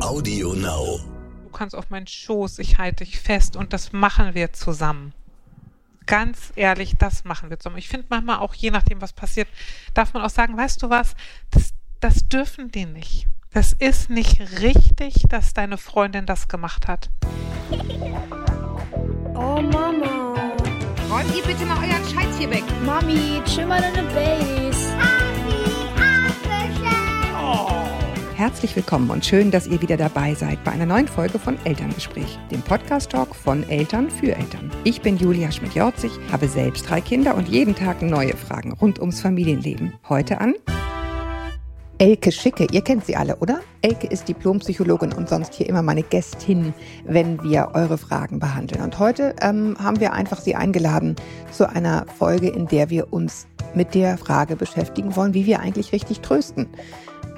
Audio Now. Du kannst auf meinen Schoß, ich halte dich fest und das machen wir zusammen. Ganz ehrlich, das machen wir zusammen. Ich finde manchmal auch, je nachdem, was passiert, darf man auch sagen, weißt du was, das, das dürfen die nicht. Das ist nicht richtig, dass deine Freundin das gemacht hat. Oh Mama. Räumt ihr bitte mal euren Scheiß hier weg. Mami, chill mal deine Base. Herzlich willkommen und schön, dass ihr wieder dabei seid bei einer neuen Folge von Elterngespräch, dem Podcast-Talk von Eltern für Eltern. Ich bin Julia Schmidt-Jorzig, habe selbst drei Kinder und jeden Tag neue Fragen rund ums Familienleben. Heute an Elke Schicke, ihr kennt sie alle, oder? Elke ist Diplompsychologin und sonst hier immer meine Gästin, wenn wir eure Fragen behandeln. Und heute ähm, haben wir einfach sie eingeladen zu einer Folge, in der wir uns mit der Frage beschäftigen wollen, wie wir eigentlich richtig trösten.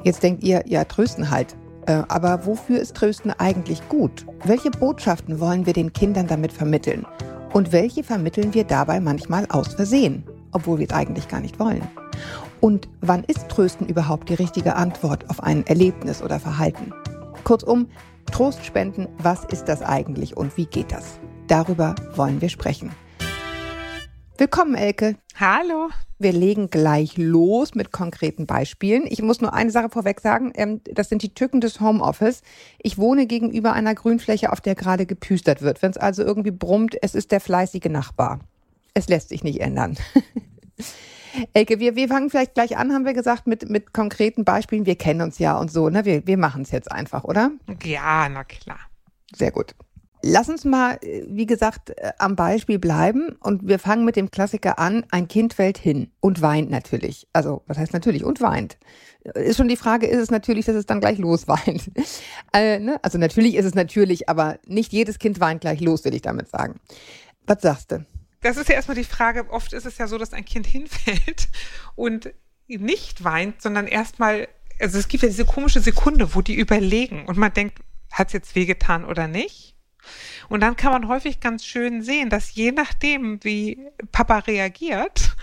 Jetzt denkt ihr, ja, trösten halt. Äh, aber wofür ist Trösten eigentlich gut? Welche Botschaften wollen wir den Kindern damit vermitteln? Und welche vermitteln wir dabei manchmal aus Versehen, obwohl wir es eigentlich gar nicht wollen? Und wann ist Trösten überhaupt die richtige Antwort auf ein Erlebnis oder Verhalten? Kurzum, Trost spenden, was ist das eigentlich und wie geht das? Darüber wollen wir sprechen. Willkommen, Elke. Hallo. Wir legen gleich los mit konkreten Beispielen. Ich muss nur eine Sache vorweg sagen. Ähm, das sind die Tücken des Homeoffice. Ich wohne gegenüber einer Grünfläche, auf der gerade gepüstert wird. Wenn es also irgendwie brummt, es ist der fleißige Nachbar. Es lässt sich nicht ändern. Elke, wir, wir fangen vielleicht gleich an, haben wir gesagt, mit, mit konkreten Beispielen. Wir kennen uns ja und so, ne? Wir, wir machen es jetzt einfach, oder? Ja, na klar. Sehr gut. Lass uns mal, äh, wie gesagt, äh, am Beispiel bleiben und wir fangen mit dem Klassiker an. Ein Kind fällt hin und weint natürlich. Also, was heißt natürlich? Und weint. Ist schon die Frage, ist es natürlich, dass es dann gleich losweint? äh, ne? Also natürlich ist es natürlich, aber nicht jedes Kind weint gleich los, will ich damit sagen. Was sagst du? Das ist ja erstmal die Frage, oft ist es ja so, dass ein Kind hinfällt und nicht weint, sondern erstmal, also es gibt ja diese komische Sekunde, wo die überlegen und man denkt, hat es jetzt wehgetan oder nicht? Und dann kann man häufig ganz schön sehen, dass je nachdem, wie Papa reagiert,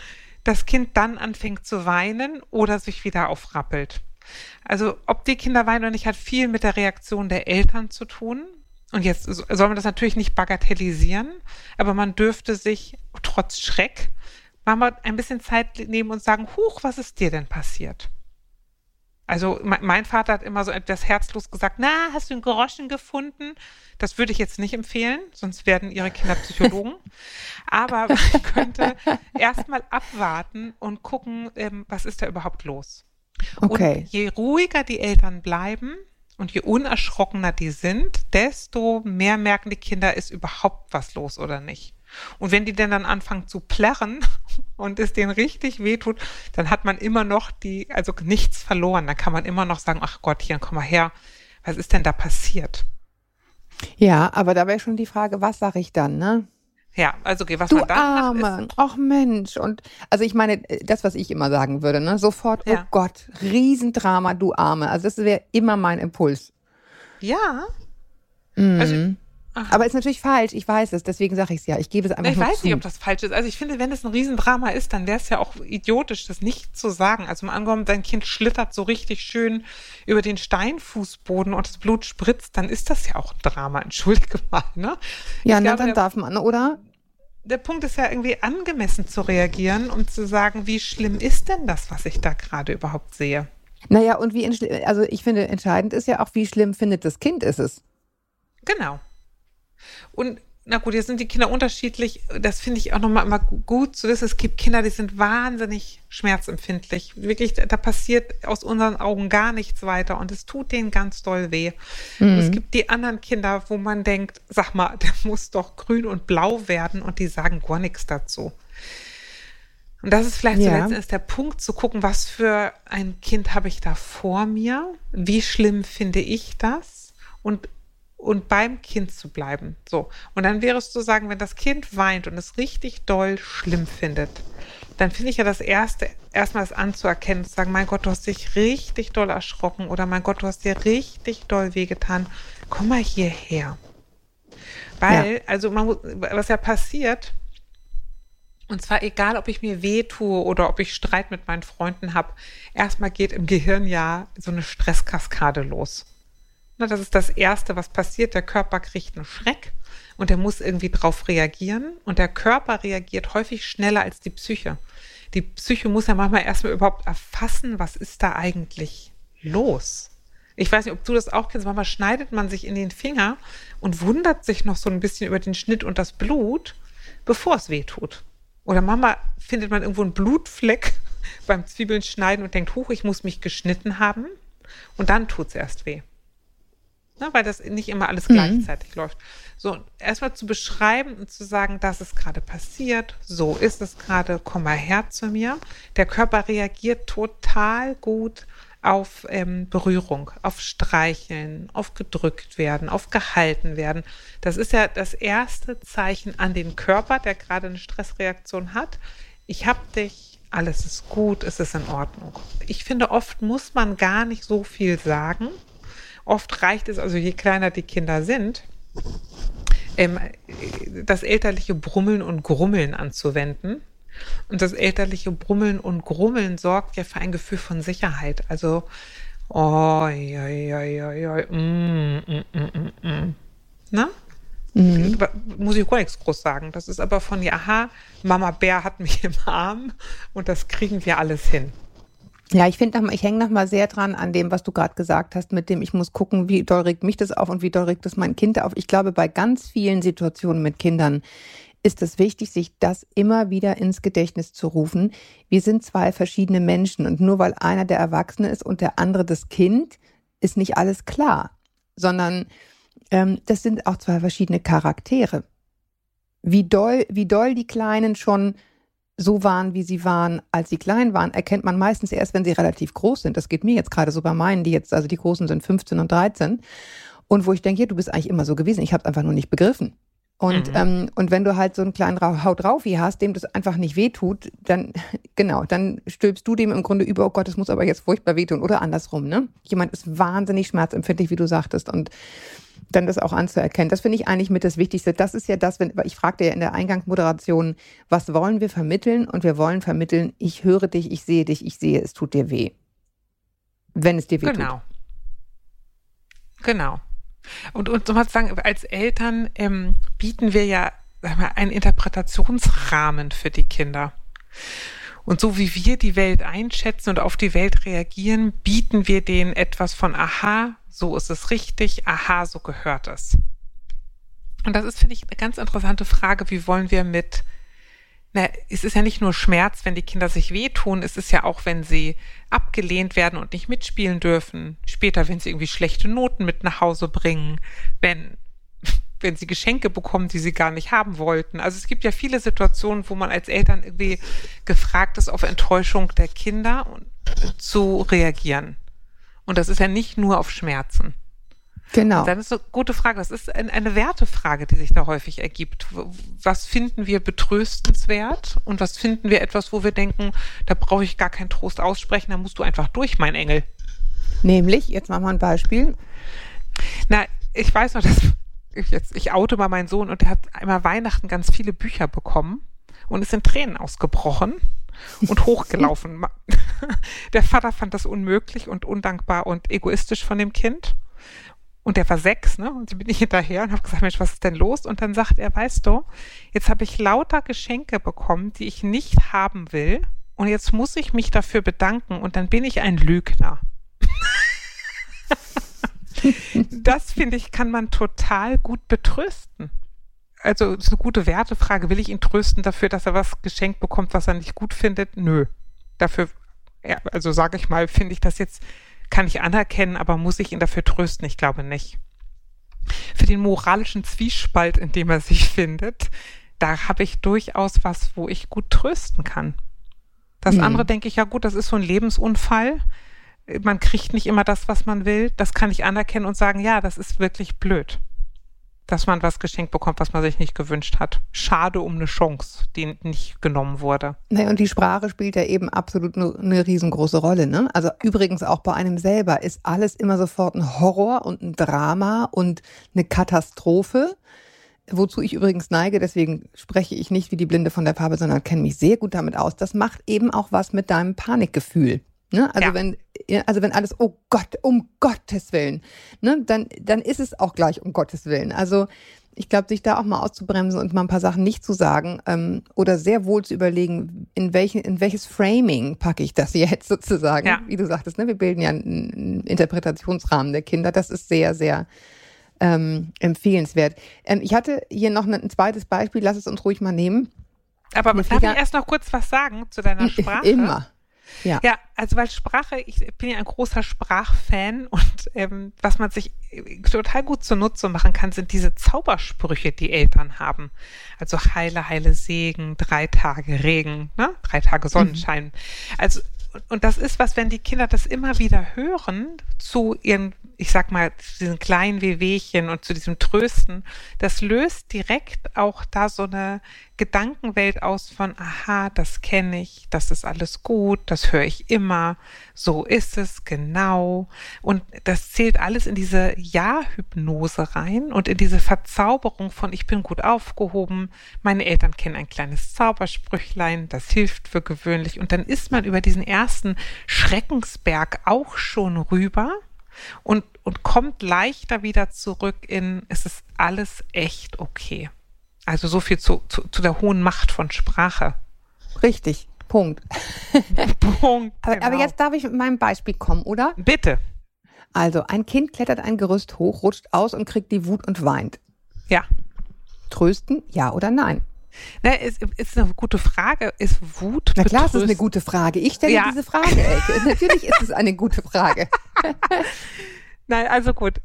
das Kind dann anfängt zu weinen oder sich wieder aufrappelt. Also ob die Kinder weinen oder nicht, hat viel mit der Reaktion der Eltern zu tun. Und jetzt soll man das natürlich nicht bagatellisieren, aber man dürfte sich trotz Schreck mal ein bisschen Zeit nehmen und sagen, huch, was ist dir denn passiert? Also mein Vater hat immer so etwas herzlos gesagt, na, hast du einen Groschen gefunden? Das würde ich jetzt nicht empfehlen, sonst werden ihre Kinder Psychologen. Aber man könnte erstmal abwarten und gucken, ähm, was ist da überhaupt los. Okay. Und je ruhiger die Eltern bleiben und je unerschrockener die sind, desto mehr merken die Kinder, ist überhaupt was los oder nicht. Und wenn die denn dann anfangen zu plärren und es denen richtig wehtut, dann hat man immer noch die, also nichts verloren. Dann kann man immer noch sagen, ach Gott, hier, komm mal her, was ist denn da passiert? Ja, aber da wäre schon die Frage, was sage ich dann, ne? Ja, also okay, was du man dann Arme. Ach Mensch. Und also ich meine, das, was ich immer sagen würde, ne? Sofort, oh Ja. Gott, Riesendrama, du Arme. Also das wäre immer mein Impuls. ja, Mhm. Also- Ach. Aber ist natürlich falsch, ich weiß es, deswegen sage ich es ja. Ich gebe es einfach ich nur weiß zu. nicht, ob das falsch ist. Also ich finde, wenn es ein Riesendrama ist, dann wäre es ja auch idiotisch, das nicht zu sagen. Also mal angenommen, dein Kind schlittert so richtig schön über den Steinfußboden und das Blut spritzt, dann ist das ja auch ein Drama. Entschuldige mal, ne? ja, ich na, glaube, dann darf man, oder? der Punkt ist ja irgendwie angemessen zu reagieren und zu sagen, wie schlimm ist denn das, was ich da gerade überhaupt sehe? Naja, und wie, also ich finde, entscheidend ist ja auch, wie schlimm findet das Kind ist es. Genau. Und na gut, jetzt sind die Kinder unterschiedlich. Das finde ich auch nochmal immer gut zu wissen. Es gibt Kinder, die sind wahnsinnig schmerzempfindlich. Wirklich, da passiert aus unseren Augen gar nichts weiter und es tut denen ganz doll weh. Und es gibt die anderen Kinder, wo man denkt, sag mal, der muss doch grün und blau werden und die sagen gar nichts dazu. Und das ist vielleicht Ja. letztendlich der Punkt, zu gucken, was für ein Kind habe ich da vor mir? Wie schlimm finde ich das? Und, und beim Kind zu bleiben. So. Und dann wäre es zu sagen, wenn das Kind weint und es richtig doll schlimm findet, dann finde ich ja das Erste, erstmal es anzuerkennen, zu sagen, mein Gott, du hast dich richtig doll erschrocken oder mein Gott, du hast dir richtig doll wehgetan. Komm mal hierher. Weil, also man muss, was ja passiert, und zwar egal, ob ich mir weh tue oder ob ich Streit mit meinen Freunden habe, erstmal geht im Gehirn ja so eine Stresskaskade los. Na, das ist das Erste, was passiert. Der Körper kriegt einen Schreck und er muss irgendwie drauf reagieren. Und der Körper reagiert häufig schneller als die Psyche. Die Psyche muss ja manchmal erstmal überhaupt erfassen, was ist da eigentlich los. Ich weiß nicht, ob du das auch kennst. Manchmal schneidet man sich in den Finger und wundert sich noch so ein bisschen über den Schnitt und das Blut, bevor es weh tut. Oder Mama findet man irgendwo einen Blutfleck beim Zwiebeln schneiden und denkt, huch, ich muss mich geschnitten haben. Und dann tut es erst weh. Na, weil das nicht immer alles gleichzeitig mhm. läuft. So, erstmal zu beschreiben und zu sagen, das ist gerade passiert, so ist es gerade, komm mal her zu mir. Der Körper reagiert total gut auf ähm, Berührung, auf Streicheln, auf gedrückt werden, auf gehalten werden. Das ist ja das erste Zeichen an den Körper, der gerade eine Stressreaktion hat. Ich hab dich, alles ist gut, es ist in Ordnung. Ich finde, oft muss man gar nicht so viel sagen. Oft reicht es, also je kleiner die Kinder sind, ähm, das elterliche Brummeln und Grummeln anzuwenden und das elterliche Brummeln und Grummeln sorgt ja für ein Gefühl von Sicherheit. Also, oh, ja, ja, ja, ja, mm, mm, mm, mm. mm. Na? Mhm. Muss ich gar nichts groß sagen. Das ist aber von, ja, aha, Mama Bär hat mich im Arm und das kriegen wir alles hin. Ja, ich finde, ich hänge noch mal sehr dran an dem, was du gerade gesagt hast, mit dem ich muss gucken, wie doll regt mich das auf und wie doll regt das mein Kind auf. Ich glaube, bei ganz vielen Situationen mit Kindern ist es wichtig, sich das immer wieder ins Gedächtnis zu rufen. Wir sind zwei verschiedene Menschen und nur weil einer der Erwachsene ist und der andere das Kind, ist nicht alles klar, sondern ähm, das sind auch zwei verschiedene Charaktere. Wie doll, wie doll die Kleinen schon so waren, wie sie waren, als sie klein waren, erkennt man meistens erst, wenn sie relativ groß sind. Das geht mir jetzt gerade so bei meinen, die jetzt, also die Großen sind 15 und 13. Und wo ich denke, ja, du bist eigentlich immer so gewesen. Ich habe es einfach nur nicht begriffen. Und, mhm. ähm, und wenn du halt so einen kleinen Haut drauf wie hast, dem das einfach nicht wehtut, dann, genau, dann stülpst du dem im Grunde über, oh Gott, das muss aber jetzt furchtbar wehtun oder andersrum, ne? Jemand ist wahnsinnig schmerzempfindlich, wie du sagtest, und dann das auch anzuerkennen. Das finde ich eigentlich mit das Wichtigste. Das ist ja das, wenn, ich fragte ja in der Eingangsmoderation, was wollen wir vermitteln? Und wir wollen vermitteln, ich höre dich, ich sehe dich, ich sehe, es tut dir weh. Wenn es dir weh genau. tut. Genau. Genau. Und, und sozusagen als Eltern ähm, bieten wir ja mal, einen Interpretationsrahmen für die Kinder. Und so wie wir die Welt einschätzen und auf die Welt reagieren, bieten wir denen etwas von Aha, so ist es richtig, Aha, so gehört es. Und das ist, finde ich, eine ganz interessante Frage, wie wollen wir mit na, es ist ja nicht nur Schmerz, wenn die Kinder sich wehtun, es ist ja auch, wenn sie abgelehnt werden und nicht mitspielen dürfen. Später, wenn sie irgendwie schlechte Noten mit nach Hause bringen, wenn, wenn sie Geschenke bekommen, die sie gar nicht haben wollten. Also es gibt ja viele Situationen, wo man als Eltern irgendwie gefragt ist, auf Enttäuschung der Kinder zu reagieren. Und das ist ja nicht nur auf Schmerzen. Genau. Und dann ist eine gute Frage. Das ist eine Wertefrage, die sich da häufig ergibt. Was finden wir betröstenswert und was finden wir etwas, wo wir denken, da brauche ich gar keinen Trost aussprechen, da musst du einfach durch, mein Engel. Nämlich, jetzt machen wir ein Beispiel. Na, ich weiß noch, dass ich jetzt, ich oute mal meinen Sohn und der hat einmal Weihnachten ganz viele Bücher bekommen und ist in Tränen ausgebrochen und hochgelaufen. der Vater fand das unmöglich und undankbar und egoistisch von dem Kind. Und der war sechs, ne? Und sie bin ich hinterher und habe gesagt, Mensch, was ist denn los? Und dann sagt er, weißt du, jetzt habe ich lauter Geschenke bekommen, die ich nicht haben will. Und jetzt muss ich mich dafür bedanken und dann bin ich ein Lügner. das finde ich, kann man total gut betrösten. Also, ist eine gute Wertefrage. Will ich ihn trösten dafür, dass er was geschenkt bekommt, was er nicht gut findet? Nö. Dafür, ja, also sage ich mal, finde ich das jetzt kann ich anerkennen, aber muss ich ihn dafür trösten? Ich glaube nicht. Für den moralischen Zwiespalt, in dem er sich findet, da habe ich durchaus was, wo ich gut trösten kann. Das hm. andere denke ich, ja gut, das ist so ein Lebensunfall. Man kriegt nicht immer das, was man will. Das kann ich anerkennen und sagen, ja, das ist wirklich blöd dass man was geschenkt bekommt, was man sich nicht gewünscht hat. Schade um eine Chance, die nicht genommen wurde. Naja, und die Sprache spielt ja eben absolut eine, riesengroße Rolle. Ne? Also übrigens auch bei einem selber ist alles immer sofort ein Horror und ein Drama und eine Katastrophe. Wozu ich übrigens neige, deswegen spreche ich nicht wie die Blinde von der Farbe, sondern kenne mich sehr gut damit aus. Das macht eben auch was mit deinem Panikgefühl. Ne? Also Ja. wenn, also wenn alles, oh Gott, um Gottes Willen, ne? dann, dann ist es auch gleich um Gottes Willen. Also ich glaube, sich da auch mal auszubremsen und mal ein paar Sachen nicht zu sagen ähm, oder sehr wohl zu überlegen, in, welchen, in welches Framing packe ich das jetzt sozusagen. Ja. Wie du sagtest, ne? wir bilden ja einen, Interpretationsrahmen der Kinder. Das ist sehr, sehr ähm, empfehlenswert. Ähm, ich hatte hier noch ein, zweites Beispiel, lass es uns ruhig mal nehmen. Aber darf ich erst noch kurz was sagen zu deiner Sprache? Immer. Ja. Ja, also weil Sprache, ich bin ja ein großer Sprachfan und ähm, was man sich äh, total gut zunutze machen kann, sind diese Zaubersprüche, die Eltern haben. Also heile, heile Segen, drei Tage Regen, ne? drei Tage Sonnenschein. Also und- und das ist was, wenn die Kinder das immer wieder hören zu ihren, ich sag mal, zu diesen kleinen Wehwehchen und zu diesem Trösten, das löst direkt auch da so eine Gedankenwelt aus von, aha, das kenne ich, das ist alles gut, das höre ich immer, so ist es, genau. Und das zählt alles in diese Ja-Hypnose rein und in diese Verzauberung von, ich bin gut aufgehoben, meine Eltern kennen ein kleines Zaubersprüchlein, das hilft für gewöhnlich. Und dann ist man über diesen ersten Schreckensberg auch schon rüber und, und kommt leichter wieder zurück in, es ist alles echt okay. Also so viel zu, zu, zu der hohen Macht von Sprache. Richtig. Punkt. Punkt. Aber, aber genau. jetzt darf ich mit meinem Beispiel kommen, oder? Bitte. Also, ein Kind klettert ein Gerüst hoch, rutscht aus und kriegt die Wut und weint. Ja. Trösten, ja oder nein? Ne, ist, ist eine gute Frage. Ist Wut Na klar, es ist eine gute Frage. Ich stelle Ja. diese Frage, Elke. Natürlich ist es eine gute Frage. Nein, also gut.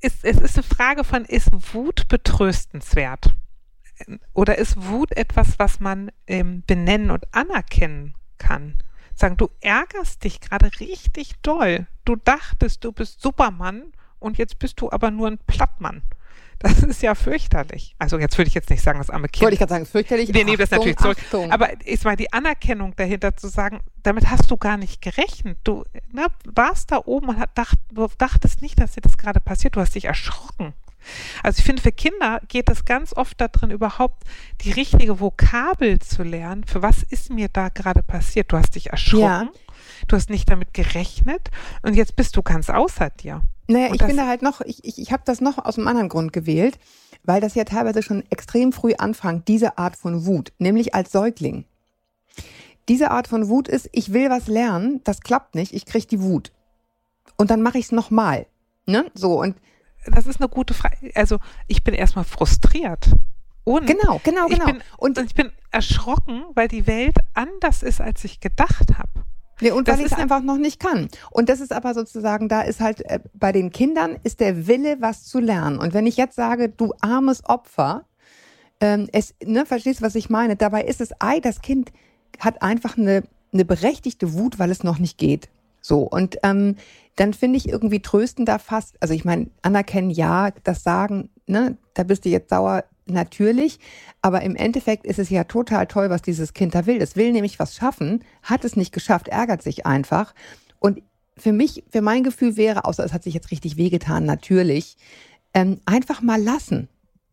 Ist, es ist eine Frage von, ist Wut betröstenswert? Oder ist Wut etwas, was man ähm, benennen und anerkennen kann? Sagen, du ärgerst dich gerade richtig doll. Du dachtest, du bist Superman und jetzt bist du aber nur ein Plattmann. Das ist ja fürchterlich. Also jetzt würde ich jetzt nicht sagen, das arme Kind. Wollte ich gerade sagen, fürchterlich. Wir nehmen das natürlich zurück. Achtung. Aber ist mal die Anerkennung dahinter zu sagen, damit hast du gar nicht gerechnet. Du ne, warst da oben und hat, dacht, dachtest nicht, dass dir das gerade passiert. Du hast dich erschrocken. Also ich finde, für Kinder geht es ganz oft darin, überhaupt die richtige Vokabel zu lernen. Für was ist mir da gerade passiert? Du hast dich erschrocken. Ja. Du hast nicht damit gerechnet und jetzt bist du ganz außer dir. Naja, Und ich finde halt noch, ich, ich, ich habe das noch aus einem anderen Grund gewählt, weil das ja teilweise schon extrem früh anfängt, diese Art von Wut, nämlich als Säugling. Diese Art von Wut ist, ich will was lernen, das klappt nicht, ich kriege die Wut. Und dann mache ich es nochmal. Ne? So, und Das ist eine gute Frage. Also ich bin erstmal frustriert. Und genau, genau, ich genau. bin, und, und ich bin erschrocken, weil die Welt anders ist, als ich gedacht habe. Nee, und das weil ich es einfach noch nicht kann. Und das ist aber sozusagen, da ist halt, äh, bei den Kindern ist der Wille, was zu lernen. Und wenn ich jetzt sage, du armes Opfer, ähm, es, ne, verstehst, was ich meine? Dabei ist es, ei, das Kind hat einfach eine, eine berechtigte Wut, weil es noch nicht geht. So, und ähm, dann finde ich irgendwie trösten da fast, also ich meine, anerkennen, ja, das sagen, ne, da bist du jetzt sauer, natürlich, aber im Endeffekt ist es ja total toll, was dieses Kind da will. Es will nämlich was schaffen, hat es nicht geschafft, ärgert sich einfach. Und für mich, für mein Gefühl wäre, außer es hat sich jetzt richtig wehgetan, natürlich, ähm, einfach mal lassen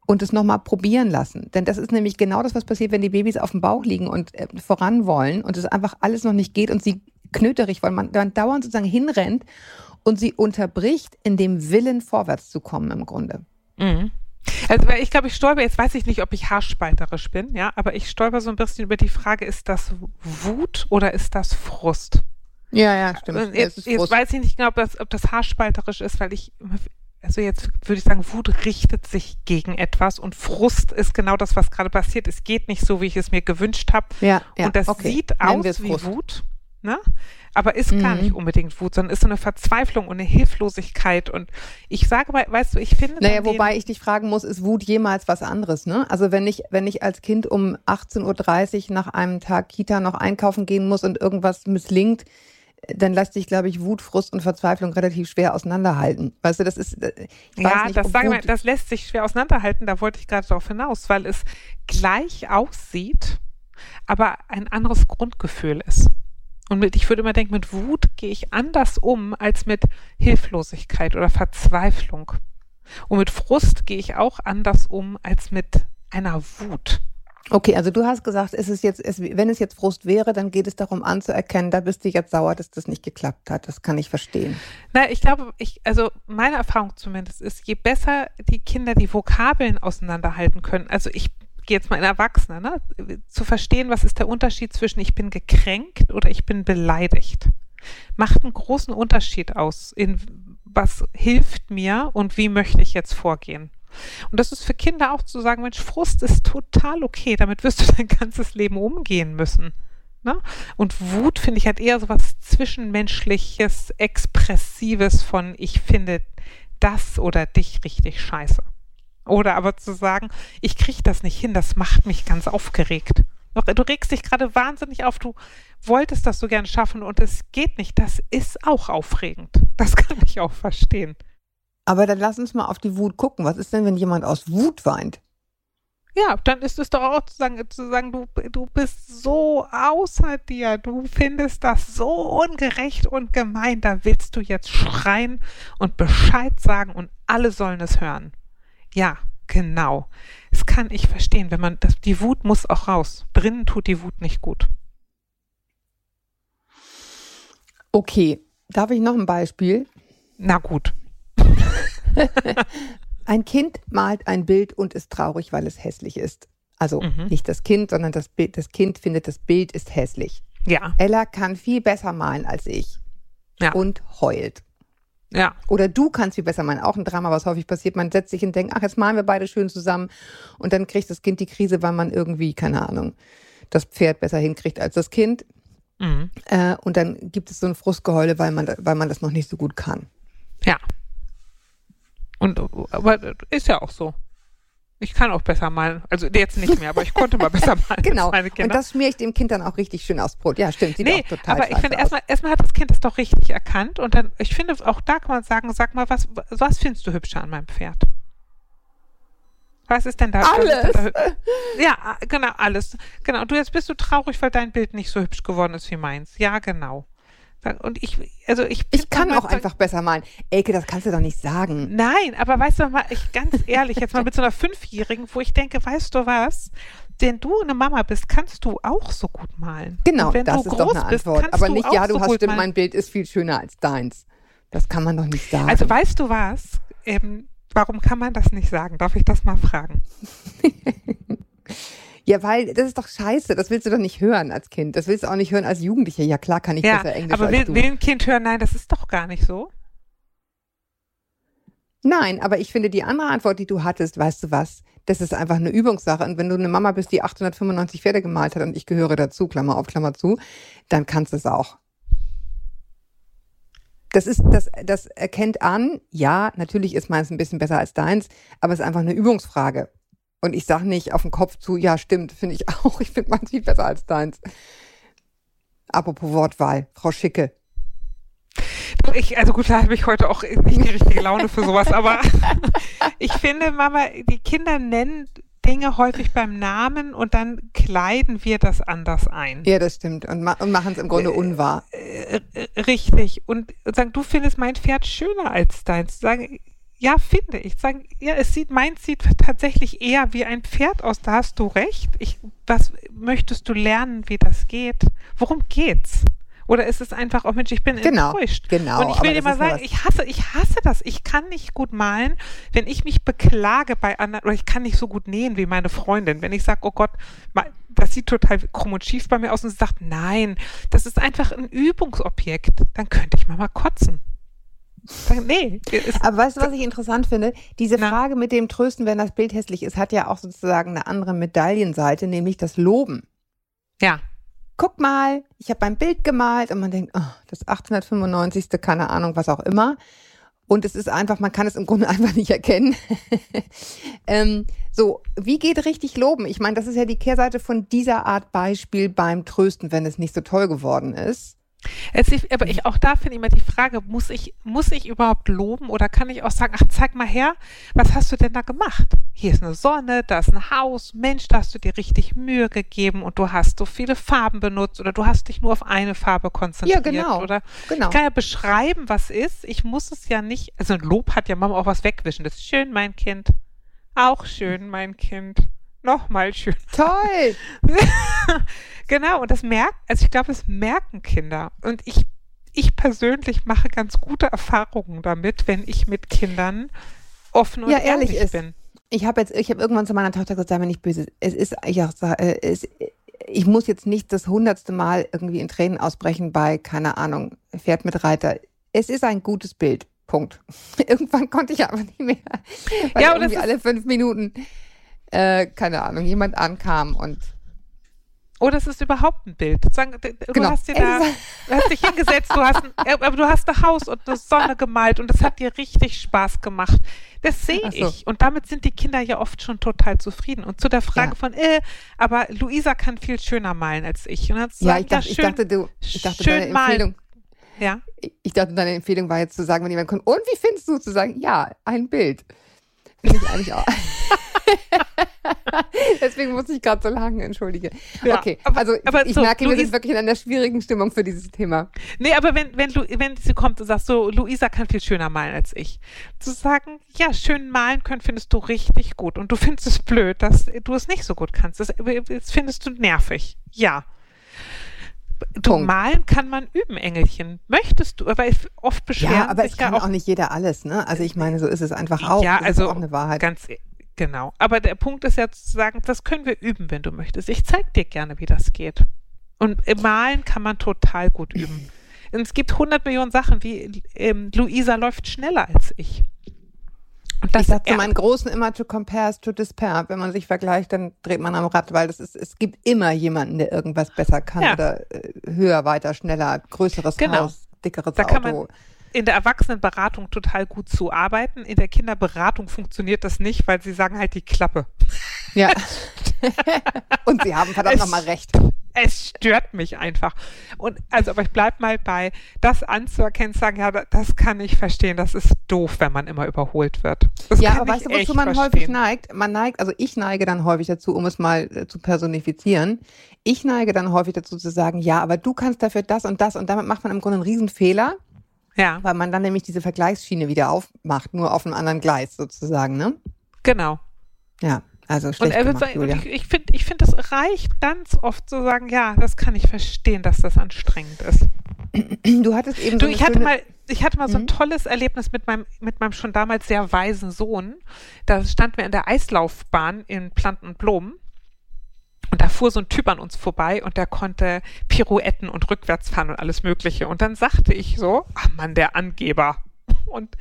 und es nochmal probieren lassen. Denn das ist nämlich genau das, was passiert, wenn die Babys auf dem Bauch liegen und äh, voran wollen und es einfach alles noch nicht geht und sie knöterig, weil man dann dauernd sozusagen hinrennt und sie unterbricht, in dem Willen vorwärts zu kommen im Grunde. Mhm. Also weil ich glaube, ich stolper, jetzt weiß ich nicht, ob ich haarspalterisch bin, ja, aber ich stolper so ein bisschen über die Frage, ist das Wut oder ist das Frust? Ja, ja, stimmt. Und jetzt, jetzt weiß ich nicht genau, ob das, ob das haarspalterisch ist, weil ich, also jetzt würde ich sagen, Wut richtet sich gegen etwas und Frust ist genau das, was gerade passiert. Es geht nicht so, wie ich es mir gewünscht habe. ja, ja, und das okay. sieht aus wie. Wut, ne? aber ist gar Mhm. nicht unbedingt Wut, sondern ist so eine Verzweiflung und eine Hilflosigkeit. Und ich sage, weißt du, ich finde. Naja, wobei ich dich fragen muss, ist Wut jemals was anderes, ne? Also wenn ich, wenn ich als Kind um 18.30 Uhr nach einem Tag Kita noch einkaufen gehen muss und irgendwas misslingt, dann lässt sich, glaube ich, Wut, Frust und Verzweiflung relativ schwer auseinanderhalten. Weißt du, das ist, äh, ja, nicht, das, ob sage Wut, mal, das lässt sich schwer auseinanderhalten. Da wollte ich gerade darauf hinaus, weil es gleich aussieht, aber ein anderes Grundgefühl ist. Und mit, ich würde immer denken, mit Wut gehe ich anders um als mit Hilflosigkeit oder Verzweiflung. Und mit Frust gehe ich auch anders um als mit einer Wut. Okay, also du hast gesagt, es ist jetzt, es, wenn es jetzt Frust wäre, dann geht es darum anzuerkennen, da bist du jetzt sauer, dass das nicht geklappt hat. Das kann ich verstehen. Na, ich glaube, ich, also meine Erfahrung zumindest ist, je besser die Kinder die Vokabeln auseinanderhalten können, also ich jetzt mal in Erwachsene, ne, zu verstehen, was ist der Unterschied zwischen ich bin gekränkt oder ich bin beleidigt, macht einen großen Unterschied aus in was hilft mir und wie möchte ich jetzt vorgehen. Und das ist für Kinder auch zu sagen, Mensch, Frust ist total okay, damit wirst du dein ganzes Leben umgehen müssen. Ne? Und Wut, finde ich, hat eher so was Zwischenmenschliches, Expressives von, ich finde das oder dich richtig scheiße. Oder aber zu sagen, ich kriege das nicht hin, das macht mich ganz aufgeregt. Du regst dich gerade wahnsinnig auf, du wolltest das so gern schaffen und es geht nicht. Das ist auch aufregend. Das kann ich auch verstehen. Aber dann lass uns mal auf die Wut gucken. Was ist denn, wenn jemand aus Wut weint? Ja, dann ist es doch auch zu sagen, zu sagen du, du bist so außer dir, du findest das so ungerecht und gemein, da willst du jetzt schreien und Bescheid sagen und alle sollen es hören. Ja, genau. Das kann ich verstehen, wenn man, das, die Wut muss auch raus. Drinnen tut die Wut nicht gut. Okay, darf ich noch ein Beispiel? Na gut. ein Kind malt ein Bild und ist traurig, weil es hässlich ist. Also mhm. nicht das Kind, sondern das Bild. Das Kind findet, das Bild ist hässlich. Ja. Ella kann viel besser malen als ich. Ja. Und heult. Ja. Oder du kannst viel besser malen. Auch ein Drama, was häufig passiert. Man setzt sich und denkt, ach, jetzt malen wir beide schön zusammen. Und dann kriegt das Kind die Krise, weil man irgendwie, keine Ahnung, das Pferd besser hinkriegt als das Kind. Mhm. Äh, und dann gibt es so ein Frustgeheule, weil man, weil man das noch nicht so gut kann. Ja. Und aber ist ja auch so. Ich kann auch besser malen. Also jetzt nicht mehr, aber ich konnte mal besser malen. genau. Und das schmiere ich dem Kind dann auch richtig schön aufs Brot. Ja, stimmt. Sieht nee, auch total aber ich finde, erstmal, erstmal hat das Kind das doch richtig erkannt. Und dann, ich finde, auch da kann man sagen, sag mal, was, was findest du hübscher an meinem Pferd? Was ist denn da? Alles. Da, ja, genau, alles. Genau. Du jetzt bist du traurig, weil dein Bild nicht so hübsch geworden ist wie meins. Ja, genau. Und ich, also ich, ich kann auch einfach besser malen. Elke, das kannst du doch nicht sagen. Nein, aber weißt du mal, ich ganz ehrlich, jetzt mal mit so einer Fünfjährigen, wo ich denke, weißt du was? Wenn du eine Mama bist, kannst du auch so gut malen. Genau, das ist doch eine Antwort. Bist, aber nicht, ja, du so hast stimmt, mein Bild ist viel schöner als deins. Das kann man doch nicht sagen. Also weißt du was? Ähm, warum kann man das nicht sagen? Darf ich das mal fragen? Ja, weil das ist doch scheiße. Das willst du doch nicht hören als Kind. Das willst du auch nicht hören als Jugendlicher. Ja, klar kann ich ja, besser Englisch aber will, als du. will ein Kind hören, nein, das ist doch gar nicht so. Nein, aber ich finde die andere Antwort, die du hattest, weißt du was, das ist einfach eine Übungssache. Und wenn du eine Mama bist, die 895 Pferde gemalt hat und ich gehöre dazu, Klammer auf, Klammer zu, dann kannst du es auch. Das ist, das, das erkennt an, ja, natürlich ist meins ein bisschen besser als deins, aber es ist einfach eine Übungsfrage. Und ich sage nicht auf den Kopf zu, ja, stimmt, finde ich auch. Ich finde meins viel besser als deins. Apropos Wortwahl, Frau Schicke. Ich, also gut, da habe ich heute auch nicht die richtige Laune für sowas, aber ich finde, Mama, die Kinder nennen Dinge häufig beim Namen und dann kleiden wir das anders ein. Ja, das stimmt. Und, ma und machen es im Grunde unwahr. Äh, äh, richtig. Und sagen, du findest mein Pferd schöner als deins. Sagen, ja, finde ich. Sagen, ja, es sieht, meins sieht tatsächlich eher wie ein Pferd aus, da hast du recht. Ich, was möchtest du lernen, wie das geht? Worum geht's? Oder ist es einfach, oh Mensch, ich bin genau, enttäuscht. Genau. Und ich will dir mal sagen, ich hasse, ich hasse das. Ich kann nicht gut malen, wenn ich mich beklage bei anderen, oder ich kann nicht so gut nähen wie meine Freundin. Wenn ich sage, oh Gott, das sieht total krumm und schief bei mir aus und sie sagt, nein, das ist einfach ein Übungsobjekt, dann könnte ich mal mal kotzen. Nee. Aber weißt du, was ich interessant finde? Diese Na? Frage mit dem Trösten, wenn das Bild hässlich ist, hat ja auch sozusagen eine andere Medaillenseite, nämlich das Loben. Ja. Guck mal, ich habe ein Bild gemalt und man denkt, oh, das 895. keine Ahnung, was auch immer. Und es ist einfach, man kann es im Grunde einfach nicht erkennen. ähm, so, wie geht richtig loben? Ich meine, das ist ja die Kehrseite von dieser Art Beispiel beim Trösten, wenn es nicht so toll geworden ist. Es, aber ich, auch da finde ich immer die Frage, muss ich, muss ich überhaupt loben oder kann ich auch sagen, ach, zeig mal her, was hast du denn da gemacht? Hier ist eine Sonne, da ist ein Haus, Mensch, da hast du dir richtig Mühe gegeben und du hast so viele Farben benutzt oder du hast dich nur auf eine Farbe konzentriert. Ja, genau. Oder genau. ich kann ja beschreiben, was ist. Ich muss es ja nicht, also ein Lob hat ja Mama auch was wegwischen. Das ist schön, mein Kind. Auch schön, mein Kind. Nochmal schön. Toll! genau, und das merkt, also ich glaube, das merken Kinder. Und ich, ich persönlich mache ganz gute Erfahrungen damit, wenn ich mit Kindern offen und Ja, ehrlich ehrlich bin. Ich habe jetzt, ich habe irgendwann zu meiner Tochter gesagt, sei mir nicht böse. Es ist, ich auch sage, äh, es, ich muss jetzt nicht das hundertste Mal irgendwie in Tränen ausbrechen bei, keine Ahnung, Pferd mit Reiter. Es ist ein gutes Bild. Punkt. Irgendwann konnte ich aber nicht mehr. Weil Ja, und das irgendwie alle fünf Minuten, äh, keine Ahnung, jemand ankam und Oder es ist überhaupt ein Bild. Du Genau. hast dir da, du hast dich hingesetzt, du hast, ein, äh, aber du hast ein Haus und eine Sonne gemalt und das hat dir richtig Spaß gemacht. Das sehe so. ich. Und damit sind die Kinder ja oft schon total zufrieden. Und zu der Frage Ja. von, äh, aber Luisa kann viel schöner malen als ich. Und dann ja, sagen, ich dachte, ich schön, dachte, du, ich dachte, schön deine malen. Empfehlung, Ja, ich- ich dachte, deine Empfehlung war jetzt zu sagen, wenn jemand kommt, und wie findest du zu sagen, ja, ein Bild. Finde ich eigentlich auch. Deswegen muss ich gerade so lachen, entschuldige. Ja, okay, aber- also aber ich so, merke, wir Luis- sind wirklich in einer schwierigen Stimmung für dieses Thema. Nee, aber wenn, wenn, Lu, wenn sie kommt und sagt so, Luisa kann viel schöner malen als ich, zu sagen, ja, schön malen können findest du richtig gut und du findest es blöd, dass du es nicht so gut kannst. Das, das findest du nervig. Ja. Punkt. malen kann man üben, Engelchen. Möchtest du? Weil oft beschweren Ja, aber es kann ja auch nicht jeder alles, ne? Also ich meine, so ist es einfach auch. Ja, das also auch eine Wahrheit. ganz e- genau. Aber der Punkt ist ja zu sagen, das können wir üben, wenn du möchtest. Ich zeig dir gerne, wie das geht. Und im Malen kann man total gut üben. Und es gibt 100 Millionen Sachen, wie ähm, Luisa läuft schneller als ich. Und ich sage zu meinen Großen immer to compare is to despair. Wenn man sich vergleicht, dann dreht man am Rad, weil das ist, es gibt immer jemanden, der irgendwas besser kann Ja. oder äh, höher, weiter, schneller, größeres Genau. Haus, dickeres Da Auto. in der Erwachsenenberatung total gut zu arbeiten. In der Kinderberatung funktioniert das nicht, weil sie sagen halt die Klappe. Ja. Und sie haben verdammt nochmal recht. Es stört mich einfach. Und also, aber ich bleib mal bei, das anzuerkennen, zu sagen, ja, da- das kann ich verstehen, das ist doof, wenn man immer überholt wird. Das Ja, aber weißt du, wozu man häufig verstehen. neigt? Man neigt, also ich neige dann häufig dazu, um es mal äh, zu personifizieren. Ich neige dann häufig dazu zu sagen, ja, aber du kannst dafür das und das und damit macht man im Grunde einen Riesenfehler, Ja, weil man dann nämlich diese Vergleichsschiene wieder aufmacht, nur auf einem anderen Gleis sozusagen, ne? genau. Ja, also Und schlecht er wird gemacht, sagen, und ich, ich finde, ich finde, es reicht ganz oft zu sagen, ja, das kann ich verstehen, dass das anstrengend ist. Du hattest eben Du, so ich hatte mal, ich hatte mal so ein Mhm. tolles Erlebnis mit meinem, mit meinem schon damals sehr weisen Sohn. Da standen wir in der Eislaufbahn in Planten und Blumen. Und da fuhr so ein Typ an uns vorbei und der konnte Pirouetten und rückwärts fahren und alles Mögliche. Und dann sagte ich so, ach Mann, der Angeber. Und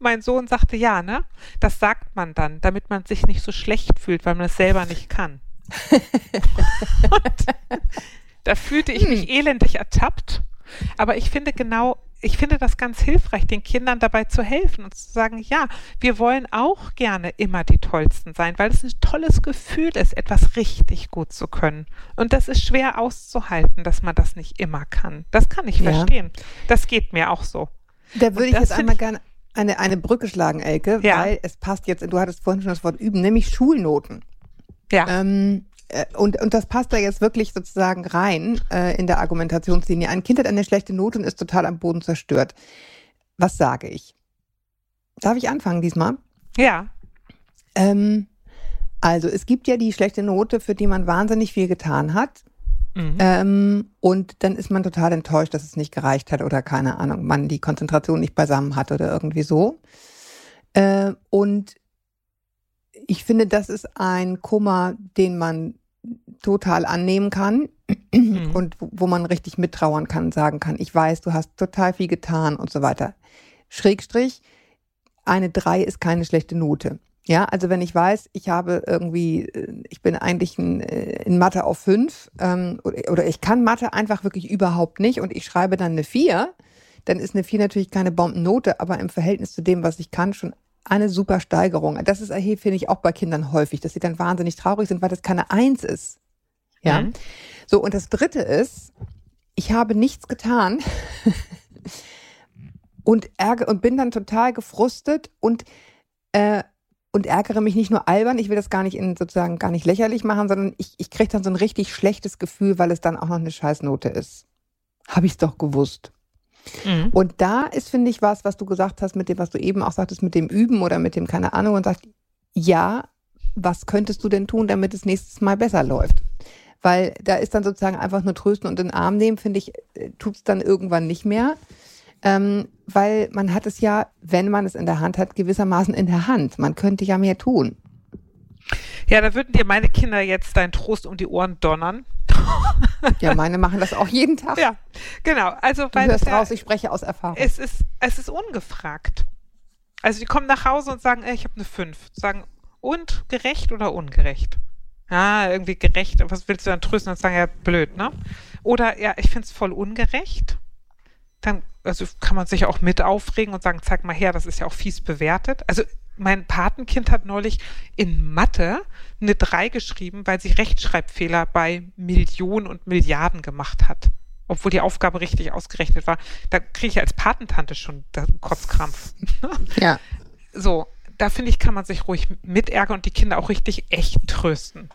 mein Sohn sagte, ja, ne? Das sagt man dann, damit man sich nicht so schlecht fühlt, weil man es selber nicht kann. und da fühlte ich mich elendig ertappt. Aber ich finde genau, ich finde das ganz hilfreich, den Kindern dabei zu helfen und zu sagen, ja, wir wollen auch gerne immer die Tollsten sein, weil es ein tolles Gefühl ist, etwas richtig gut zu können. Und das ist schwer auszuhalten, dass man das nicht immer kann. Das kann ich Ja. verstehen. Das geht mir auch so. da würde ich das jetzt einmal ich- gerne eine, eine Brücke schlagen, Elke, Ja. weil es passt jetzt, du hattest vorhin schon das Wort üben, nämlich Schulnoten. Ja. Ähm, äh, und, und das passt da jetzt wirklich sozusagen rein äh, in der Argumentationslinie. Ein Kind hat eine schlechte Note und ist total am Boden zerstört. Was sage ich? Darf ich anfangen diesmal? Ja. Ähm, also es gibt ja die schlechte Note, für die man wahnsinnig viel getan hat. Mhm. Ähm, und dann ist man total enttäuscht, dass es nicht gereicht hat oder keine Ahnung, man die Konzentration nicht beisammen hat oder irgendwie so. Äh, und ich finde, das ist ein Kummer, den man total annehmen kann Mhm. und wo, man richtig mittrauern kann und sagen kann, ich weiß, du hast total viel getan und so weiter. Schrägstrich, eine drei ist keine schlechte Note. Ja, also wenn ich weiß, ich habe irgendwie, äh, ich bin eigentlich in, äh, in Mathe auf fünf ähm, oder, ich kann Mathe einfach wirklich überhaupt nicht und ich schreibe dann eine vier, dann ist eine vier natürlich keine Bombennote, aber im Verhältnis zu dem, was ich kann, schon eine super Steigerung. Das ist, hier finde ich auch bei Kindern häufig, dass sie dann wahnsinnig traurig sind, weil das keine Eins ist. Ja. Mhm. So, und das dritte ist, ich habe nichts getan und ärgere und bin dann total gefrustet und äh, und ärgere mich nicht nur albern, ich will das gar nicht in sozusagen gar nicht lächerlich machen, sondern ich, ich kriege dann so ein richtig schlechtes Gefühl, weil es dann auch noch eine Scheißnote ist. Habe ich es doch gewusst. Mhm. Und da ist, finde ich, was, was du gesagt hast, mit dem, was du eben auch sagtest, mit dem Üben oder mit dem, keine Ahnung, und sagt, ja, was könntest du denn tun, damit es nächstes Mal besser läuft? Weil da ist dann sozusagen einfach nur trösten und in den Arm nehmen, finde ich, äh, tut es dann irgendwann nicht mehr. Ähm, weil man hat es ja, wenn man es in der Hand hat, gewissermaßen in der Hand. Man könnte ja mehr tun. Ja, da würden dir meine Kinder jetzt deinen Trost um die Ohren donnern. Ja, meine machen das auch jeden Tag. Ja, genau. Also, du weil hörst ja- raus, ich spreche aus Erfahrung. es ist, es ist ungefragt. Also die kommen nach Hause und sagen, ey, ich habe eine 5. Sagen, und gerecht oder ungerecht? Ja, irgendwie gerecht. Was willst du dann trösten und sagen, ja, blöd, ne? Oder ja, ich finde es voll ungerecht. Dann, also kann man sich auch mit aufregen und sagen, zeig mal her, das ist ja auch fies bewertet. Also mein Patenkind hat neulich in Mathe eine 3 geschrieben, weil sie Rechtschreibfehler bei Millionen und Milliarden gemacht hat. Obwohl die Aufgabe richtig ausgerechnet war. Da kriege ich als Patentante schon Kotzkrampf. Ja. So, da finde ich, kann man sich ruhig mit ärgern und die Kinder auch richtig echt trösten.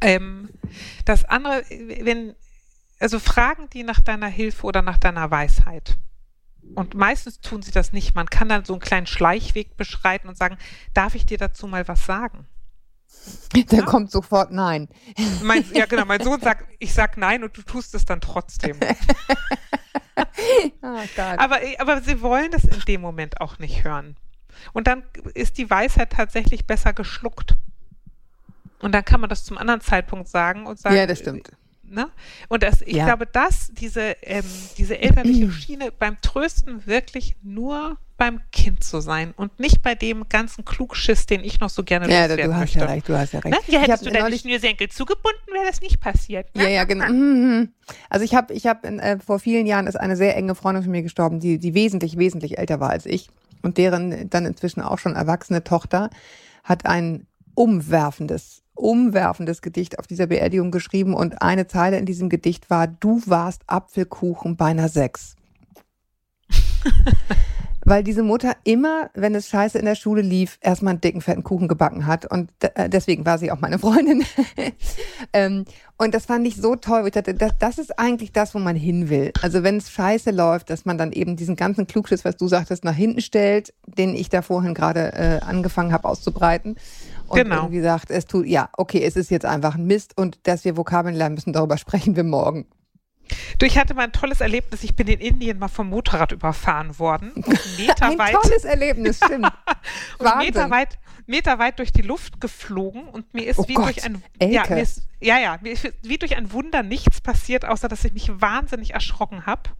Ähm, das andere, wenn, also fragen die nach deiner Hilfe oder nach deiner Weisheit. Und meistens tun sie das nicht. Man kann dann so einen kleinen Schleichweg beschreiten und sagen, darf ich dir dazu mal was sagen? Dann kommt sofort Nein. Mein, ja, genau, mein Sohn sagt, ich sag nein und du tust es dann trotzdem. Gott. Aber, aber sie wollen das in dem Moment auch nicht hören. Und dann ist die Weisheit tatsächlich besser geschluckt. Und dann kann man das zum anderen Zeitpunkt sagen und sagen. ja, das stimmt. Ne? Und das, ich Ja. glaube, dass diese, ähm, diese elterliche Schiene beim Trösten wirklich nur beim Kind zu sein und nicht bei dem ganzen Klugschiss, den ich noch so gerne Ja, loswerden du hast möchte. ja recht, du hast ja recht. Ne? Ja, hättest hab du deine Schnürsenkel zugebunden, wäre das nicht passiert. Ja, ja, genau. Mhm. Also ich habe, ich habe äh, vor vielen Jahren ist eine sehr enge Freundin von mir gestorben, die, die wesentlich, wesentlich älter war als ich und deren dann inzwischen auch schon erwachsene Tochter hat ein umwerfendes, umwerfendes Gedicht auf dieser Beerdigung geschrieben und eine Zeile in diesem Gedicht war: Du warst Apfelkuchen bei einer Sechs. Weil diese Mutter immer, wenn es scheiße in der Schule lief, erstmal einen dicken, fetten Kuchen gebacken hat. Und äh, deswegen war sie auch meine Freundin. ähm, und das fand ich so toll. Ich dachte, das, das ist eigentlich das, wo man hin will. Also wenn es scheiße läuft, dass man dann eben diesen ganzen Klugschiss, was du sagtest, nach hinten stellt, den ich da vorhin gerade äh, angefangen habe auszubreiten. Und Genau. irgendwie sagt, es tut, ja, okay, es ist jetzt einfach ein Mist und dass wir Vokabeln lernen müssen, darüber sprechen wir morgen. Du, ich hatte mal ein tolles Erlebnis. Ich bin in Indien mal vom Motorrad überfahren worden. Und Meter Ein tolles Erlebnis, stimmt. und Wahnsinn. Meter weit, Meter weit durch die Luft geflogen und mir ist Oh wie Gott, durch ein ja, mir ist, ja, ja, mir ist wie durch ein Wunder nichts passiert, außer dass ich mich wahnsinnig erschrocken habe.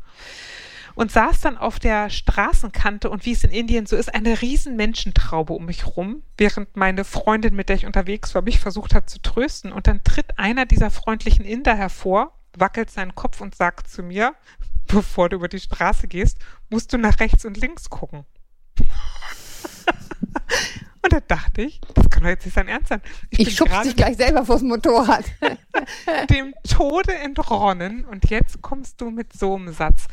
Und saß dann auf der Straßenkante und wie es in Indien so ist, eine riesen Menschentraube um mich rum, während meine Freundin, mit der ich unterwegs war, mich versucht hat zu trösten. Und dann tritt einer dieser freundlichen Inder hervor, wackelt seinen Kopf und sagt zu mir, bevor du über die Straße gehst, musst du nach rechts und links gucken. und da dachte ich, das kann doch jetzt nicht sein Ernst sein. Ich schubst gerade dich gleich selber vors Motorrad. dem Tode entronnen und jetzt kommst du mit so einem Satz.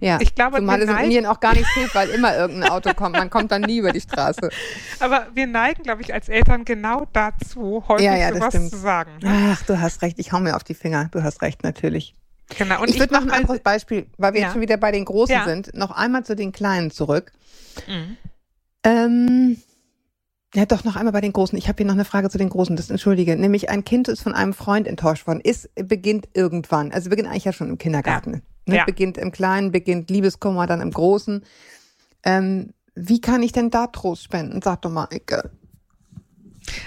Ja, Ich glaube, zumal es in Indien auch gar nichts hilft, weil immer irgendein Auto kommt. Man kommt dann nie über die Straße. Aber wir neigen, glaube ich, als Eltern genau dazu, häufig Ja, ja, sowas zu sagen. ne? Ach, du hast recht. Ich hau mir auf die Finger. Du hast recht, natürlich. Genau. Und ich würde noch ein anderes Beispiel, weil wir Ja. jetzt schon wieder bei den Großen Ja. sind, noch einmal zu den Kleinen zurück. Mhm. Ähm, ja, doch noch einmal bei den Großen. Ich habe hier noch eine Frage zu den Großen. Das entschuldige. Nämlich ein Kind ist von einem Freund enttäuscht worden. Ist beginnt irgendwann. Also beginnt eigentlich ja schon im Kindergarten. Ne? Ja. Beginnt im Kleinen, beginnt Liebeskummer, dann im Großen. Ähm, wie kann ich denn da Trost spenden? Sag doch mal, Icke.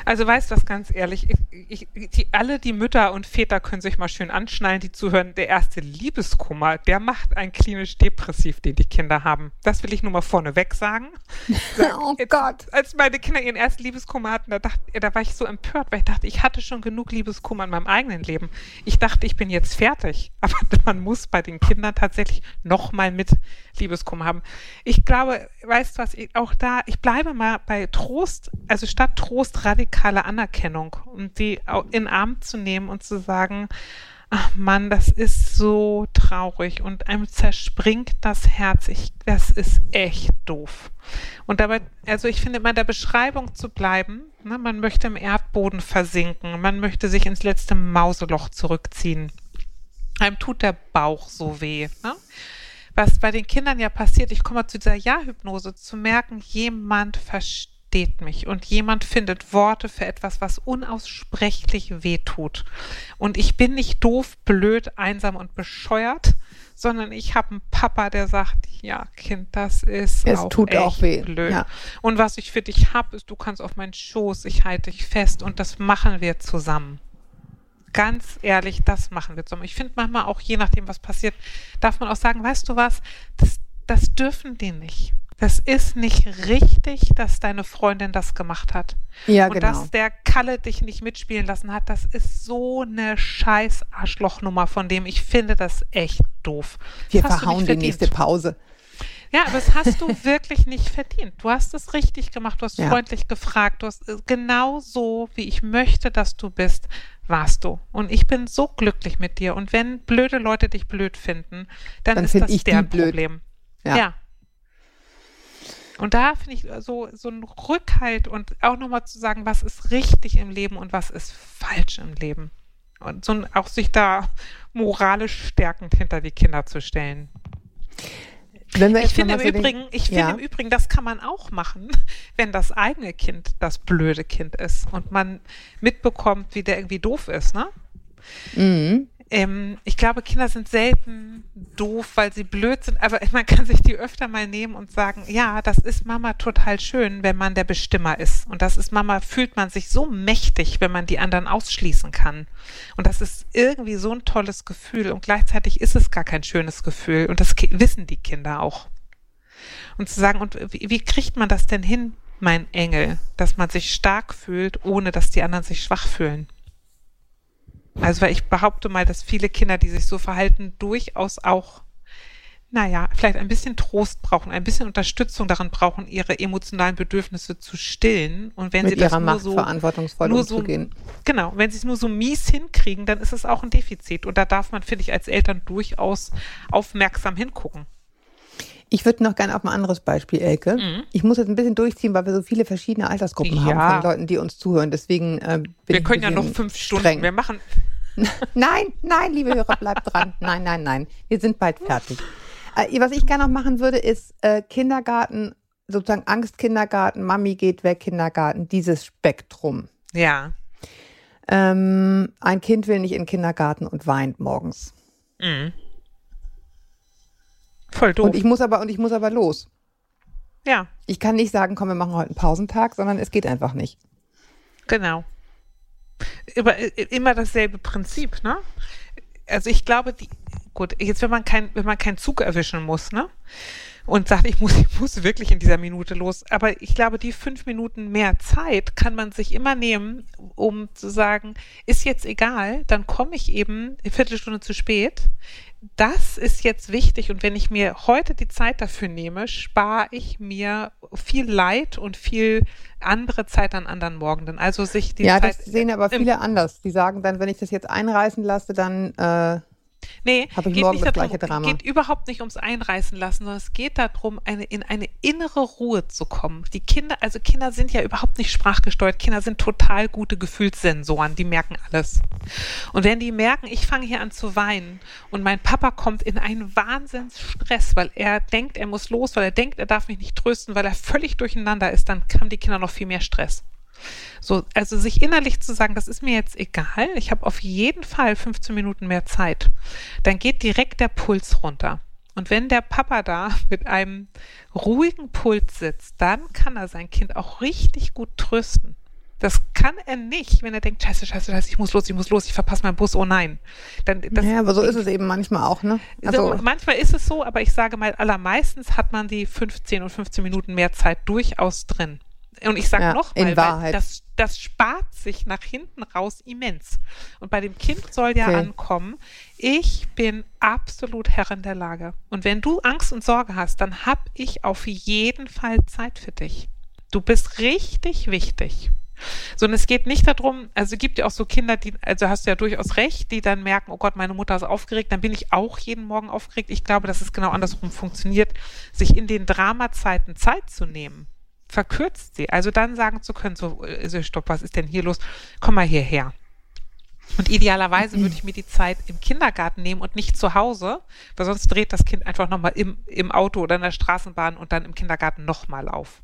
Also weißt du was, ganz ehrlich, ich, ich, die, alle die Mütter und Väter können sich mal schön anschnallen, die zuhören. Der erste Liebeskummer, der macht einen klinisch depressiv, den die Kinder haben. Das will ich nur mal vorneweg sagen. Oh Jetzt, Gott. Als meine Kinder ihren ersten Liebeskummer hatten, da, dachte, da war ich so empört, weil ich dachte, ich hatte schon genug Liebeskummer in meinem eigenen Leben. Ich dachte, ich bin jetzt fertig. Aber man muss bei den Kindern tatsächlich nochmal mit Liebeskummer haben. Ich glaube, weißt du was, ich, auch da, ich bleibe mal bei Trost, also statt Trost radikale Anerkennung, um die in Arm zu nehmen und zu sagen, ach Mann, das ist so traurig und einem zerspringt das Herz. Ich, das ist echt doof. Und dabei, also ich finde, bei der Beschreibung zu bleiben, ne, man möchte im Erdboden versinken, man möchte sich ins letzte Mauseloch zurückziehen. Einem tut der Bauch so weh. Ne? Was bei den Kindern ja passiert, ich komme zu dieser Ja-Hypnose, zu merken, jemand versteht versteht mich und jemand findet Worte für etwas, was unaussprechlich wehtut. Und ich bin nicht doof, blöd, einsam und bescheuert, sondern ich habe einen Papa, der sagt, ja, Kind, das ist Es auch tut echt auch weh, blöd. ja. Und was ich für dich habe, ist, du kannst auf meinen Schoß, ich halte dich fest und das machen wir zusammen. Ganz ehrlich, das machen wir zusammen. Ich finde manchmal auch, je nachdem, was passiert, darf man auch sagen, weißt du was, das, das dürfen die nicht. Das ist nicht richtig, dass deine Freundin das gemacht hat. Ja, und genau. dass der Kalle dich nicht mitspielen lassen hat, das ist so eine scheiß Arschlochnummer, von dem ich finde das echt doof. Wir Das verhauen die nächste Pause. Ja, aber das hast du wirklich nicht verdient. Du hast es richtig gemacht, du hast Ja. freundlich gefragt, du hast äh, genau so, wie ich möchte, dass du bist, warst du. Und ich bin so glücklich mit dir. Und wenn blöde Leute dich blöd finden, dann, Dann ist das ich deren blöd. Problem. Ja. ja. Und da finde ich so, so ein Rückhalt und auch nochmal zu sagen, was ist richtig im Leben und was ist falsch im Leben. Und so ein, auch sich da moralisch stärkend hinter die Kinder zu stellen. Ich finde im so den- Übrigen, ich finde ja. im Übrigen, das kann man auch machen, wenn das eigene Kind das blöde Kind ist und man mitbekommt, wie der irgendwie doof ist, ne? Mhm. Ähm, ich glaube, Kinder sind selten doof, weil sie blöd sind, aber man kann sich die öfter mal nehmen und sagen, ja, das ist Mama total schön, wenn man der Bestimmer ist. Und das ist Mama, fühlt man sich so mächtig, wenn man die anderen ausschließen kann. Und das ist irgendwie so ein tolles Gefühl und gleichzeitig ist es gar kein schönes Gefühl und das wissen die Kinder auch. Und zu sagen, und wie, wie kriegt man das denn hin, mein Engel, dass man sich stark fühlt, ohne dass die anderen sich schwach fühlen? Also, weil ich behaupte mal, dass viele Kinder, die sich so verhalten, durchaus auch, naja, vielleicht ein bisschen Trost brauchen, ein bisschen Unterstützung darin brauchen, ihre emotionalen Bedürfnisse zu stillen. Und wenn Mit sie das ihrer nur Macht so, verantwortungsvoll nur so, umzugehen. genau, wenn sie es nur so mies hinkriegen, dann ist es auch ein Defizit. Und da darf man, finde ich, als Eltern durchaus aufmerksam hingucken. Ich würde noch gerne auf ein anderes Beispiel, Elke. Ich muss jetzt ein bisschen durchziehen, weil wir so viele verschiedene Altersgruppen Mhm. Ja. haben von Leuten, die uns zuhören. Deswegen äh, bin Wir können ja noch fünf Stunden. streng. Wir machen, Nein, nein, liebe Hörer, bleibt dran. Nein, nein, nein. Wir sind bald fertig. Äh, was ich gerne noch machen würde, ist äh, Kindergarten, sozusagen Angstkindergarten, Mami geht weg, Kindergarten, dieses Spektrum. ja. Ähm, ein Kind will nicht in den Kindergarten und weint morgens. Mhm. Voll doof. Und ich muss aber, und ich muss aber los. ja. Ich kann nicht sagen, komm, wir machen heute einen Pausentag, sondern es geht einfach nicht. Genau. Immer, äh, immer dasselbe Prinzip, ne? Also ich glaube, die, gut, jetzt wenn man kein, wenn man keinen Zug erwischen muss, ne? Und sagt, ich muss, ich muss wirklich in dieser Minute los. Aber ich glaube, die fünf Minuten mehr Zeit kann man sich immer nehmen, um zu sagen, ist jetzt egal, dann komme ich eben eine Viertelstunde zu spät. Das ist jetzt wichtig und wenn ich mir heute die Zeit dafür nehme, spare ich mir viel Leid und viel andere Zeit an anderen Morgenden. Also sich die ja, Zeit das sehen aber viele anders. Die sagen dann, wenn ich das jetzt einreißen lasse, dann äh, Nee, Habe ich geht morgen nicht das darum, gleiche Drama. geht überhaupt nicht ums Einreißen lassen, sondern es geht darum, eine, in eine innere Ruhe zu kommen. Die Kinder, also Kinder sind ja überhaupt nicht sprachgesteuert. Kinder sind total gute Gefühlssensoren, die merken alles. Und wenn die merken, ich fange hier an zu weinen und mein Papa kommt in einen Wahnsinnsstress, weil er denkt, er muss los, weil er denkt, er darf mich nicht trösten, weil er völlig durcheinander ist, dann haben die Kinder noch viel mehr Stress. So, also sich innerlich zu sagen, das ist mir jetzt egal, ich habe auf jeden Fall 15 Minuten mehr Zeit, dann geht direkt der Puls runter. Und wenn der Papa da mit einem ruhigen Puls sitzt, dann kann er sein Kind auch richtig gut trösten. Das kann er nicht, wenn er denkt, scheiße, scheiße, scheiße, ich muss los, ich muss los, ich verpasse meinen Bus, oh nein. Dann, das, ja, aber so ist es eben manchmal auch, ne? so, Also, manchmal ist es so, aber ich sage mal, allermeistens hat man die 15 und 15 Minuten mehr Zeit durchaus drin. Und ich sage Ja, noch in mal, weil Wahrheit. das, das spart sich nach hinten raus immens. Und bei dem Kind soll ja Okay. ankommen, ich bin absolut Herrin der Lage. Und wenn du Angst und Sorge hast, dann habe ich auf jeden Fall Zeit für dich. Du bist richtig wichtig. So, und es geht nicht darum, also es gibt ja auch so Kinder, die, also hast du ja durchaus recht, die dann merken, oh Gott, meine Mutter ist aufgeregt, dann bin ich auch jeden Morgen aufgeregt. Ich glaube, dass es genau andersrum funktioniert, sich in den Dramazeiten Zeit zu nehmen. Verkürzt sie. Also dann sagen zu können, so, also stopp, was ist denn hier los? Komm mal hierher. Und idealerweise würde ich mir die Zeit im Kindergarten nehmen und nicht zu Hause, weil sonst dreht das Kind einfach nochmal im, im Auto oder in der Straßenbahn und dann im Kindergarten nochmal auf.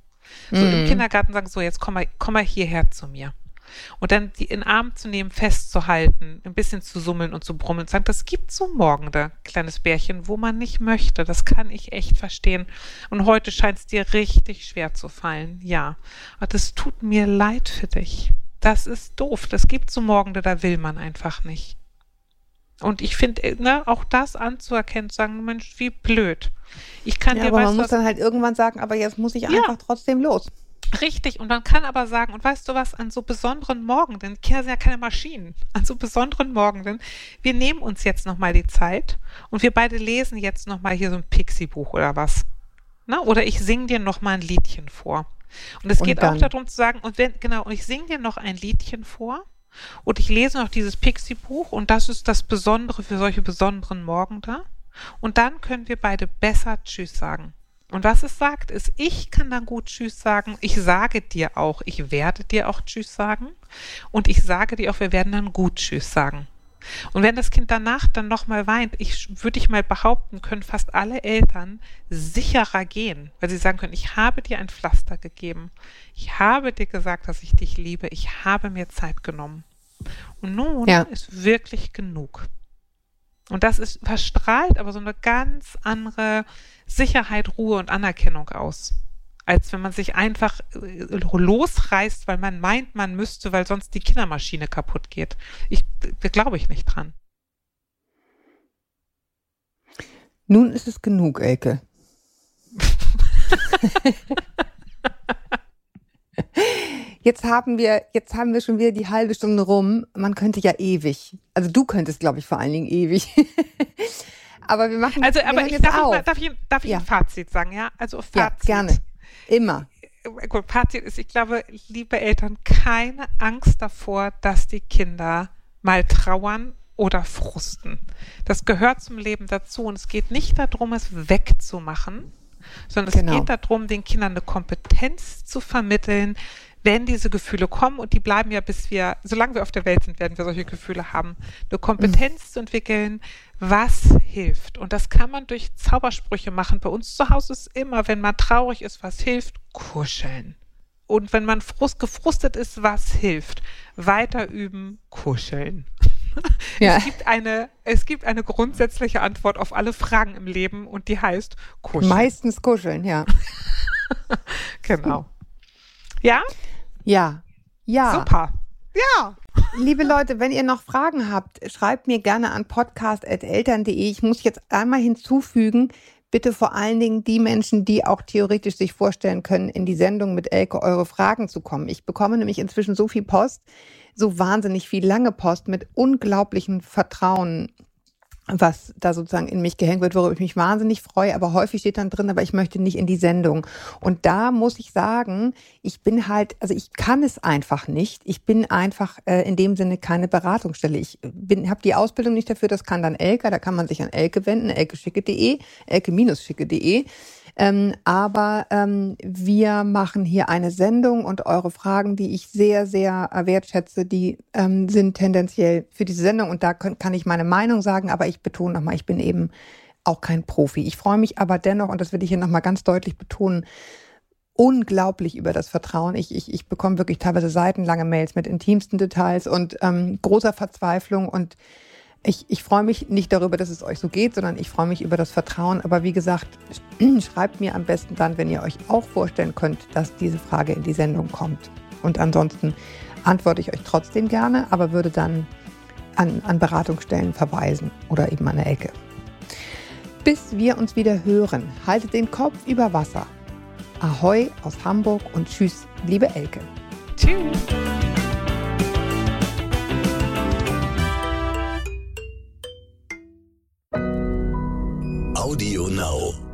So im Kindergarten sagen, so jetzt komm mal, komm mal hierher zu mir. Und dann die in den Arm zu nehmen, festzuhalten, ein bisschen zu summeln und zu brummeln und sagen, das gibt so morgen da, kleines Bärchen, wo man nicht möchte. Das kann ich echt verstehen. Und heute scheint es dir richtig schwer zu fallen. Ja. Und das tut mir leid für dich. Das ist doof. Das gibt so morgen, da will man einfach nicht. Und ich finde, ne, auch das anzuerkennen, zu sagen, Mensch, wie blöd. Ich kann Ja, dir aber man muss dann halt irgendwann sagen, aber jetzt muss ich Ja. einfach trotzdem los. Richtig, und man kann aber sagen, und weißt du was, an so besonderen Morgenden, Kinder sind ja keine Maschinen, an so besonderen Morgenden, wir nehmen uns jetzt nochmal die Zeit und wir beide lesen jetzt nochmal hier so ein Pixie-Buch oder was. Na, oder ich singe dir nochmal ein Liedchen vor. Und es Und geht auch dann? darum zu sagen, und wenn, genau, und ich singe dir noch ein Liedchen vor und ich lese noch dieses Pixie-Buch und das ist das Besondere für solche besonderen Morgende. Und dann können wir beide besser Tschüss sagen. Und was es sagt, ist, ich kann dann gut Tschüss sagen. Ich sage dir auch, ich werde dir auch Tschüss sagen. Und ich sage dir auch, wir werden dann gut Tschüss sagen. Und wenn das Kind danach dann nochmal weint, ich würde ich mal behaupten, können fast alle Eltern sicherer gehen, weil sie sagen können, ich habe dir ein Pflaster gegeben. Ich habe dir gesagt, dass ich dich liebe. Ich habe mir Zeit genommen. Und nun Ja. ist wirklich genug. Und das ist verstrahlt aber so eine ganz andere Sicherheit, Ruhe und Anerkennung aus. Als wenn man sich einfach äh, losreißt, weil man meint, man müsste, weil sonst die Kindermaschine kaputt geht. Ich, da glaube ich nicht dran. Nun ist es genug, Elke. Jetzt haben wir, jetzt haben wir schon wieder die halbe Stunde rum. Man könnte ja ewig. Also du könntest, glaube ich, vor allen Dingen ewig. aber wir machen Also, aber ich jetzt darf, mal, darf ich, darf ich Ja. ein Fazit sagen, ja? Also Fazit. ja, gerne. Immer. Gut, Fazit ist, ich glaube, liebe Eltern, keine Angst davor, dass die Kinder mal trauern oder frusten. Das gehört zum Leben dazu und es geht nicht darum, es wegzumachen, sondern es Genau. geht darum, den Kindern eine Kompetenz zu vermitteln, wenn diese Gefühle kommen und die bleiben ja, bis wir, solange wir auf der Welt sind, werden wir solche Gefühle haben, eine Kompetenz zu entwickeln, was hilft. Und das kann man durch Zaubersprüche machen. Bei uns zu Hause ist immer, wenn man traurig ist, was hilft, kuscheln. Und wenn man frust, gefrustet ist, was hilft? Weiter üben, kuscheln. Ja. Es gibt eine, es gibt eine grundsätzliche Antwort auf alle Fragen im Leben und die heißt kuscheln. Meistens kuscheln, ja. Genau. Ja? Ja. Ja. Super. Ja. Liebe Leute, wenn ihr noch Fragen habt, schreibt mir gerne an podcast.eltern.de. Ich muss jetzt einmal hinzufügen, bitte vor allen Dingen die Menschen, die auch theoretisch sich vorstellen können, in die Sendung mit Elke eure Fragen zu kommen. Ich bekomme nämlich inzwischen so viel Post, so wahnsinnig viel lange Post mit unglaublichem Vertrauen was da sozusagen in mich gehängt wird, worüber ich mich wahnsinnig freue, aber häufig steht dann drin, aber ich möchte nicht in die Sendung. Und da muss ich sagen, ich bin halt, also ich kann es einfach nicht. Ich bin einfach äh, in dem Sinne keine Beratungsstelle. Ich bin, habe die Ausbildung nicht dafür, das kann dann Elke, da kann man sich an Elke wenden, elkeschicke.de, elke-schicke.de. Ähm, aber ähm, wir machen hier eine Sendung und eure Fragen, die ich sehr, sehr äh, wertschätze, die ähm, sind tendenziell für diese Sendung und da kann, kann ich meine Meinung sagen, aber ich betone nochmal, ich bin eben auch kein Profi. Ich freue mich aber dennoch, und das will ich hier nochmal ganz deutlich betonen, unglaublich über das Vertrauen. Ich, ich, ich bekomme wirklich teilweise seitenlange Mails mit intimsten Details und ähm, großer Verzweiflung und ich, ich freue mich nicht darüber, dass es euch so geht, sondern ich freue mich über das Vertrauen. Aber wie gesagt, schreibt mir am besten dann, wenn ihr euch auch vorstellen könnt, dass diese Frage in die Sendung kommt. Und ansonsten antworte ich euch trotzdem gerne, aber würde dann an, an Beratungsstellen verweisen oder eben an der Ecke. Bis wir uns wieder hören, haltet den Kopf über Wasser. Ahoi aus Hamburg und tschüss, liebe Elke. Tschüss. Audio Now.